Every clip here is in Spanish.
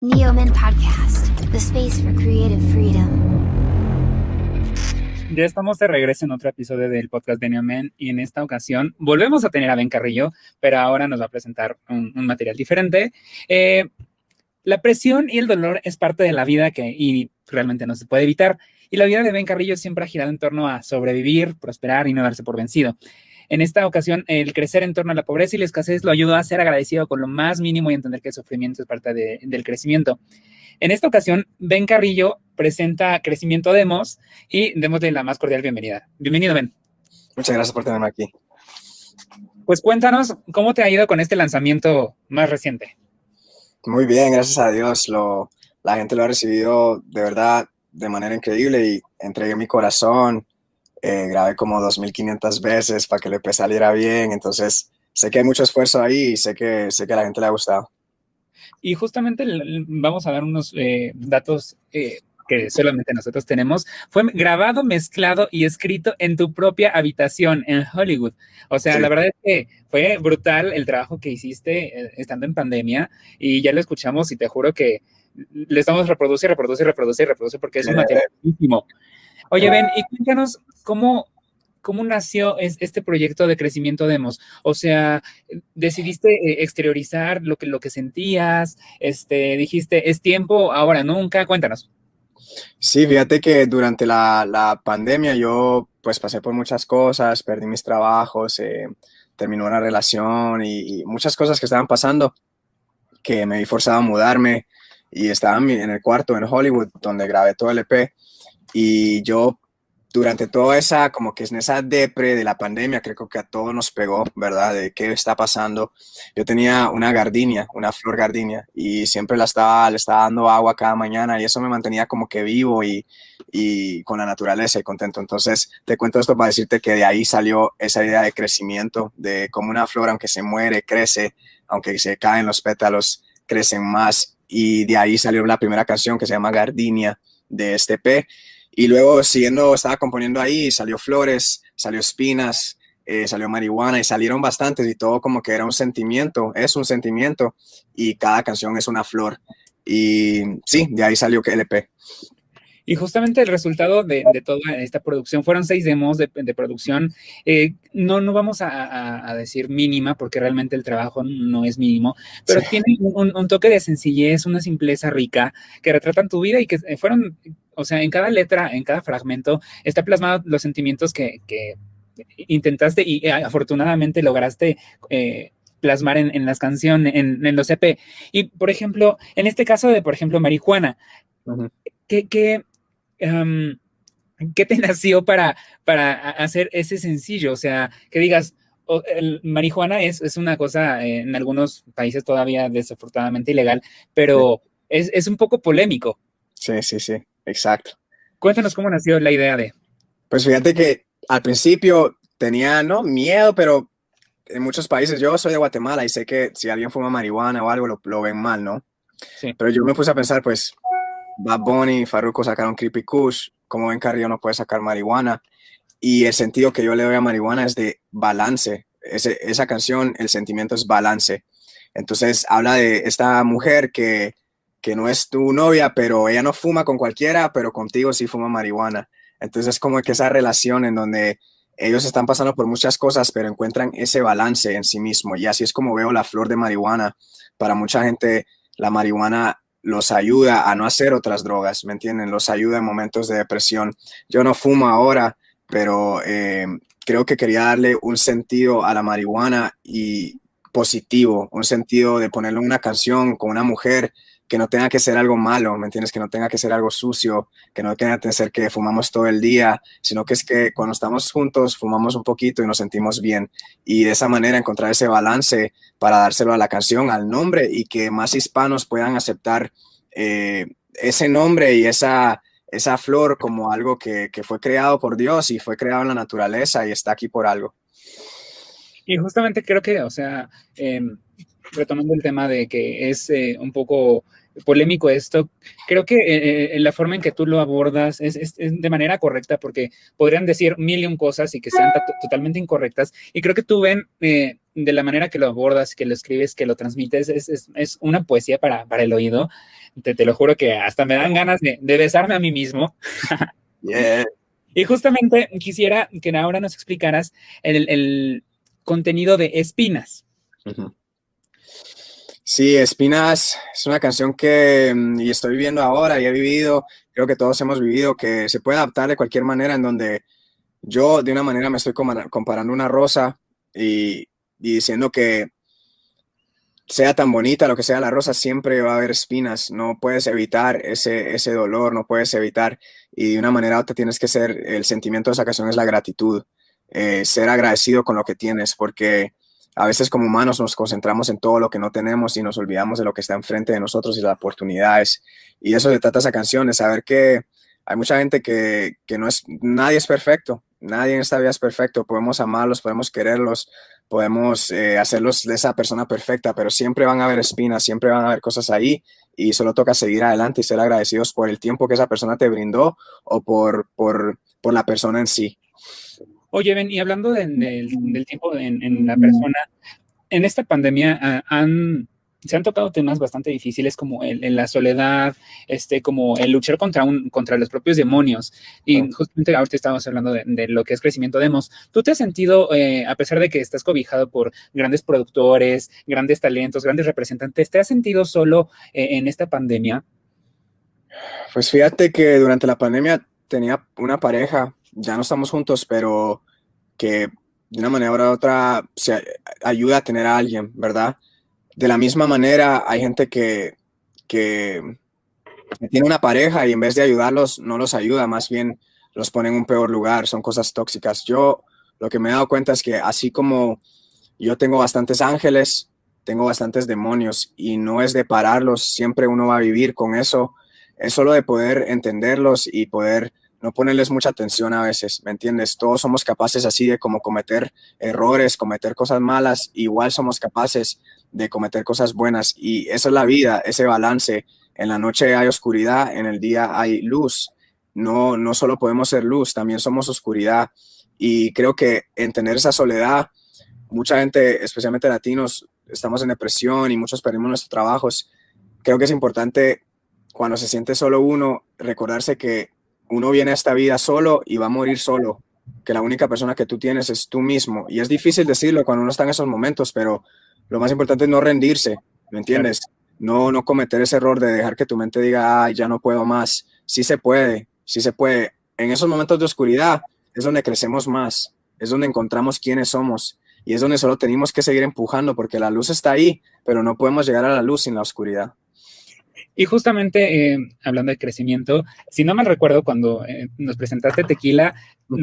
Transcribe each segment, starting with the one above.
Neoman Podcast, the space for creative freedom. Ya estamos de regreso en otro episodio del podcast de Neoman y en esta ocasión volvemos a tener a Ben Carrillo, pero ahora nos va a presentar un, material diferente. Eh, la presión y el dolor es parte de la vida que y realmente no se puede evitar. Y la vida de Ben Carrillo siempre ha girado en torno a sobrevivir, prosperar y no darse por vencido. En esta ocasión, el crecer en torno a la pobreza y la escasez lo ayudó a ser agradecido con lo más mínimo y entender que el sufrimiento es parte de, del crecimiento. En esta ocasión, Ben Carrillo presenta Crecimiento Demos y démosle la más cordial bienvenida. Bienvenido, Ben. Muchas gracias por tenerme aquí. Pues cuéntanos cómo te ha ido con este lanzamiento más reciente. Muy bien, gracias a Dios. Lo, la gente lo ha recibido de verdad de manera increíble y entregué mi corazón. Eh, grabé como 2.500 veces para que el EP saliera bien. Entonces, sé que hay mucho esfuerzo ahí y sé que, sé que a la gente le ha gustado. Y justamente vamos a dar unos eh, datos eh, que solamente nosotros tenemos. Fue grabado, mezclado y escrito en tu propia habitación en Hollywood. O sea, sí. la verdad es que fue brutal el trabajo que hiciste eh, estando en pandemia y ya lo escuchamos y te juro que le estamos reproduce, reproduce, reproduce, reproduce porque es un material muchísimo. Oye, Ben, y cuéntanos cómo, cómo nació este proyecto de crecimiento demos. O sea, decidiste eh, exteriorizar lo que, lo que sentías, este, dijiste, es tiempo, ahora nunca, cuéntanos. Sí, fíjate que durante la, la pandemia yo pues pasé por muchas cosas, perdí mis trabajos, eh, terminó una relación y, y, muchas cosas que estaban pasando que me vi forzado a mudarme y estaba en el cuarto en Hollywood donde grabé todo el EP y yo durante toda esa, como que en esa depre de la pandemia, creo que a todos nos pegó, ¿verdad? De qué está pasando. Yo tenía una gardenia, una flor gardenia, y siempre la estaba, le estaba dando agua cada mañana y eso me mantenía como que vivo y, y con la naturaleza y contento. Entonces, te cuento esto para decirte que de ahí salió esa idea de crecimiento, de cómo una flor, aunque se muere, crece, aunque se caen los pétalos, crecen más. Y de ahí salió la primera canción que se llama Gardenia de este P. Y luego siguiendo, estaba componiendo ahí, salió Flores, salió Espinas, eh, salió Marihuana y salieron bastantes y todo como que era un sentimiento, es un sentimiento y cada canción es una flor. Y sí, de ahí salió que LP. Y justamente el resultado de, de, toda esta producción fueron seis demos de, de producción. Eh, no, no vamos a, a, a, decir mínima, porque realmente el trabajo no es mínimo, pero sí. tiene un, un, toque de sencillez, una simpleza rica que retratan tu vida y que fueron, o sea, en cada letra, en cada fragmento, está plasmado los sentimientos que, que intentaste y eh, afortunadamente lograste. Eh, plasmar en, en, las canciones, en, en, los EP. Y, por ejemplo, en este caso de, por ejemplo, Marihuana, uh -huh. ¿qué, qué, um, ¿qué te nació para, para hacer ese sencillo? O sea, que digas, oh, el marihuana es, es una cosa eh, en algunos países todavía desafortunadamente ilegal, pero sí. es, es un poco polémico. Sí, sí, sí, exacto. Cuéntanos cómo nació la idea de... Pues fíjate que al principio tenía, no, miedo, pero en muchos países, yo soy de Guatemala y sé que si alguien fuma marihuana o algo lo, lo ven mal, ¿no? Sí. Pero yo me puse a pensar, pues, Bad Bunny y Farruko sacaron Creepy Kush, como ven Carrillo no puede sacar marihuana. Y el sentido que yo le doy a marihuana es de balance. Ese, esa canción, el sentimiento es balance. Entonces habla de esta mujer que, que no es tu novia, pero ella no fuma con cualquiera, pero contigo sí fuma marihuana. Entonces es como que esa relación en donde ellos están pasando por muchas cosas, pero encuentran ese balance en sí mismo. Y así es como veo la flor de marihuana. Para mucha gente, la marihuana los ayuda a no hacer otras drogas, ¿me entienden? Los ayuda en momentos de depresión. Yo no fumo ahora, pero eh, creo que quería darle un sentido a la marihuana y positivo, un sentido de ponerle una canción con una mujer que no tenga que ser algo malo, ¿me entiendes? Que no tenga que ser algo sucio, que no tenga que ser que fumamos todo el día, sino que es que cuando estamos juntos fumamos un poquito y nos sentimos bien. Y de esa manera encontrar ese balance para dárselo a la canción, al nombre y que más hispanos puedan aceptar eh, ese nombre y esa, esa flor como algo que, que fue creado por Dios y fue creado en la naturaleza y está aquí por algo. Y justamente creo que, o sea, eh, retomando el tema de que es eh, un poco polémico esto. Creo que eh, eh, la forma en que tú lo abordas es, de manera correcta porque podrían decir mil y un cosas y que sean totalmente incorrectas. Y creo que tú ven eh, de la manera que lo abordas, que lo escribes, que lo transmites, es, una poesía para, para el oído. Te, te, lo juro que hasta me dan ganas de, besarme a mí mismo. Y justamente quisiera que ahora nos explicaras el, contenido de Espinas. Sí, Espinas es una canción que mm, y estoy viviendo ahora y he vivido, creo que todos hemos vivido, que se puede adaptar de cualquier manera en donde yo de una manera me estoy comparando una rosa y, diciendo que sea tan bonita lo que sea la rosa, siempre va a haber espinas, no puedes evitar ese, ese dolor, no puedes evitar y de una manera u otra tienes que ser, el sentimiento de esa canción es la gratitud, eh, ser agradecido con lo que tienes, porque a veces como humanos nos concentramos en todo lo que no tenemos y nos olvidamos de lo que está enfrente de nosotros y las oportunidades. Y eso se trata esa canción, de saber que hay mucha gente que, que no es, nadie es perfecto, nadie en esta vida es perfecto, podemos amarlos, podemos quererlos, podemos eh, hacerlos de esa persona perfecta, pero siempre van a haber espinas, siempre van a haber cosas ahí y solo toca seguir adelante y ser agradecidos por el tiempo que esa persona te brindó o por, por, por la persona en sí. Oye, Ben, y hablando del tiempo en, la persona, en esta pandemia ah, han, se han tocado temas bastante difíciles como el, la soledad, este, como el luchar contra, un, contra los propios demonios. Y justamente ahorita estábamos hablando de, lo que es crecimiento demos. ¿Tú te has sentido, eh, a pesar de que estás cobijado por grandes productores, grandes talentos, grandes representantes, ¿te has sentido solo eh, en esta pandemia? Pues fíjate que durante la pandemia tenía una pareja ya no estamos juntos, pero que de una manera u otra se ayuda a tener a alguien, ¿verdad? De la misma manera, hay gente que, que tiene una pareja y en vez de ayudarlos, no los ayuda, más bien los pone en un peor lugar, son cosas tóxicas. Yo lo que me he dado cuenta es que así como yo tengo bastantes ángeles, tengo bastantes demonios y no es de pararlos, siempre uno va a vivir con eso, es solo de poder entenderlos y poder no ponerles mucha atención a veces, ¿me entiendes? Todos somos capaces así de como cometer errores, cometer cosas malas, igual somos capaces de cometer cosas buenas y esa es la vida, ese balance. En la noche hay oscuridad, en el día hay luz. No, no solo podemos ser luz, también somos oscuridad. Y creo que en tener esa soledad, mucha gente, especialmente latinos, estamos en depresión y muchos perdimos nuestros trabajos. Creo que es importante cuando se siente solo uno, recordarse que uno viene a esta vida solo y va a morir solo, que la única persona que tú tienes es tú mismo. Y es difícil decirlo cuando uno está en esos momentos, pero lo más importante es no rendirse, ¿me entiendes? No, no cometer ese error de dejar que tu mente diga, ay, ya no puedo más. Sí se puede, sí se puede. En esos momentos de oscuridad es donde crecemos más, es donde encontramos quiénes somos y es donde solo tenemos que seguir empujando porque la luz está ahí, pero no podemos llegar a la luz sin la oscuridad. Y justamente eh, hablando de crecimiento, si no mal recuerdo, cuando eh, nos presentaste Tequila,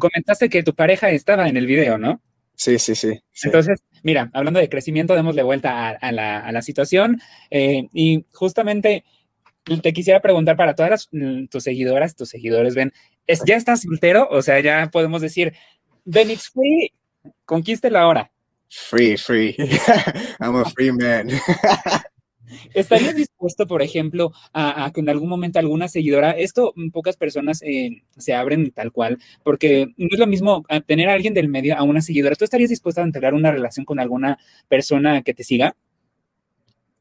comentaste que tu pareja estaba en el video, ¿no? Sí, sí, sí. Entonces, mira, hablando de crecimiento, démosle vuelta a, la, situación. Eh, y justamente te quisiera preguntar para todas mm, tus seguidoras, tus seguidores, ven, ¿es, ¿ya estás soltero? O sea, ya podemos decir, ven, it's free, conquístela ahora. Free, free. I'm a free man. ¿Estarías dispuesto, por ejemplo, a, que en algún momento alguna seguidora, esto mm, pocas personas eh, se abren tal cual, porque no es lo mismo tener a alguien del medio a una seguidora. ¿Tú estarías dispuesto a integrar una relación con alguna persona que te siga?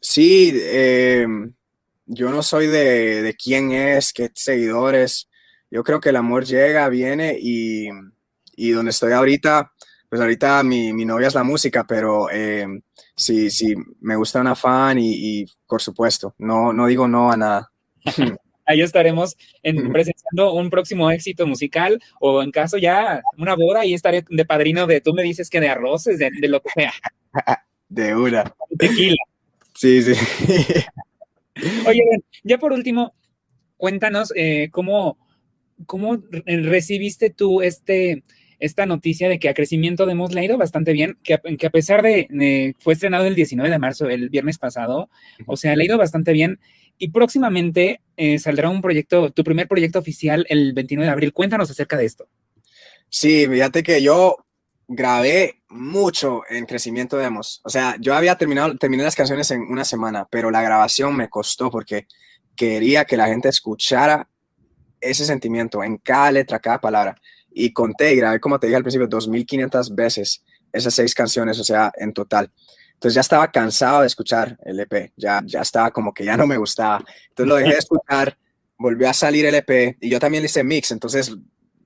Sí, em, yo no soy de, quién es, qué seguidores. Yo creo que el amor llega, viene y, y donde estoy ahorita, pues ahorita mi, mi novia es la música, pero em, sí, sí, me gusta una fan y, por supuesto, no, no digo no a nada. Ahí estaremos en, presentando un próximo éxito musical o en caso ya una boda y estaré de padrino de tú me dices que de arroces, de, lo que sea. De una. Tequila. Sí, sí. Oye, ya por último, cuéntanos eh, cómo, cómo recibiste tú este, esta noticia de que a crecimiento de hemos le ha ido bastante bien, que a, pesar de, fue estrenado el 19 de marzo, el viernes pasado, o sea, ha ido bastante bien. Y próximamente eh, saldrá un proyecto, tu primer proyecto oficial el 29 de abril. Cuéntanos acerca de esto. Sí, fíjate que yo grabé mucho en crecimiento de demos. O sea, yo había terminado, terminé las canciones en una semana, pero la grabación me costó porque quería que la gente escuchara ese sentimiento en cada letra, cada palabra. Y conté y grabé, como te dije al principio, 2.500 veces esas seis canciones, o sea, en total. Entonces ya estaba cansado de escuchar el EP, ya, ya estaba como que ya no me gustaba. Entonces lo dejé de escuchar, volvió a salir el EP y yo también le hice mix, entonces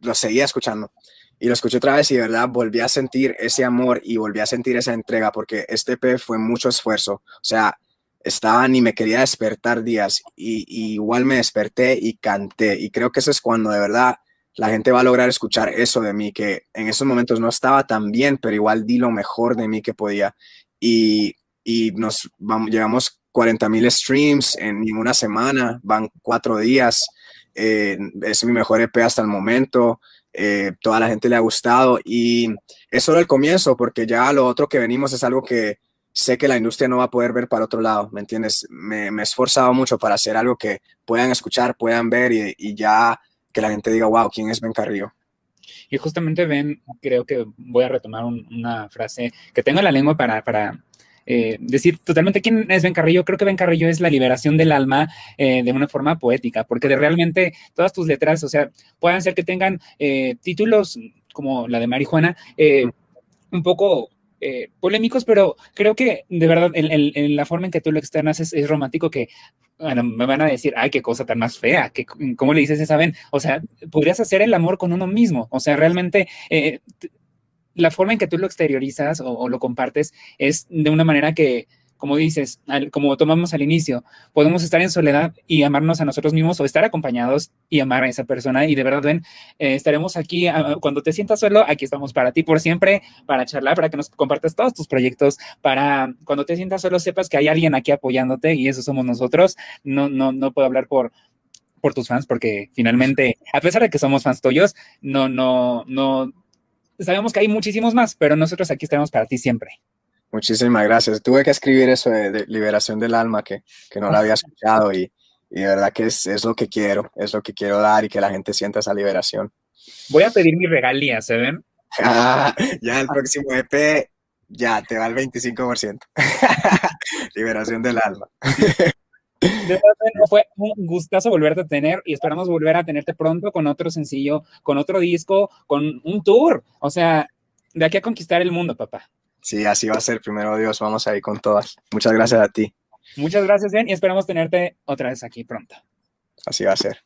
lo seguía escuchando. Y lo escuché otra vez y de verdad volví a sentir ese amor y volví a sentir esa entrega porque este EP fue mucho esfuerzo. O sea, estaba ni me quería despertar días y, igual me desperté y canté. Y creo que eso es cuando de verdad la gente va a lograr escuchar eso de mí, que en esos momentos no estaba tan bien, pero igual di lo mejor de mí que podía. Y, y nos vamos, llevamos 40 mil streams en una semana, van cuatro días. Eh, es mi mejor EP hasta el momento. Eh, toda la gente le ha gustado y es solo el comienzo porque ya lo otro que venimos es algo que sé que la industria no va a poder ver para otro lado, ¿me entiendes? Me, he esforzado mucho para hacer algo que puedan escuchar, puedan ver y, ya que la gente diga, wow, ¿quién es Ben Carrillo? Y justamente Ben, creo que voy a retomar una frase que tengo en la lengua para, para eh, decir totalmente quién es Ben Carrillo. Creo que Ben Carrillo es la liberación del alma eh, de una forma poética, porque de realmente todas tus letras, o sea, pueden ser que tengan eh, títulos como la de marihuana, un poco polémicos, pero creo que de verdad en, la forma en que tú lo externas es, romántico que me van a decir, ay, qué cosa tan más fea, que, ¿cómo le dices esa Ben? O sea, podrías hacer el amor con uno mismo, o sea, realmente la forma en que tú lo exteriorizas o, lo compartes es de una manera que, como dices, como tomamos al inicio, podemos estar en soledad y amarnos a nosotros mismos o estar acompañados y amar a esa persona. Y de verdad, ven, eh, estaremos aquí ah, cuando te sientas solo, aquí estamos para ti por siempre, para charlar, para que nos compartas todos tus proyectos, para cuando te sientas solo sepas que hay alguien aquí apoyándote y eso somos nosotros. No, no, no puedo hablar por, por tus fans porque finalmente, a pesar de que somos fans tuyos, no, no, no sabemos que hay muchísimos más, pero nosotros aquí estamos para ti siempre. Muchísimas gracias. Tuve que escribir eso de, liberación del alma que, que no lo había escuchado y, y de verdad que es, es, lo que quiero, es lo que quiero dar y que la gente sienta esa liberación. Voy a pedir mi regalía, ¿se ven? Ah, ya el próximo EP ya te va el 25%. liberación del alma. De verdad, fue un gustazo volverte a tener y esperamos volver a tenerte pronto con otro sencillo, con otro disco, con un tour. O sea, de aquí a conquistar el mundo, papá. Sí, así va a ser. Primero Dios, vamos a ir con todas. Muchas gracias a ti. Muchas gracias, Ben, y esperamos tenerte otra vez aquí pronto. Así va a ser.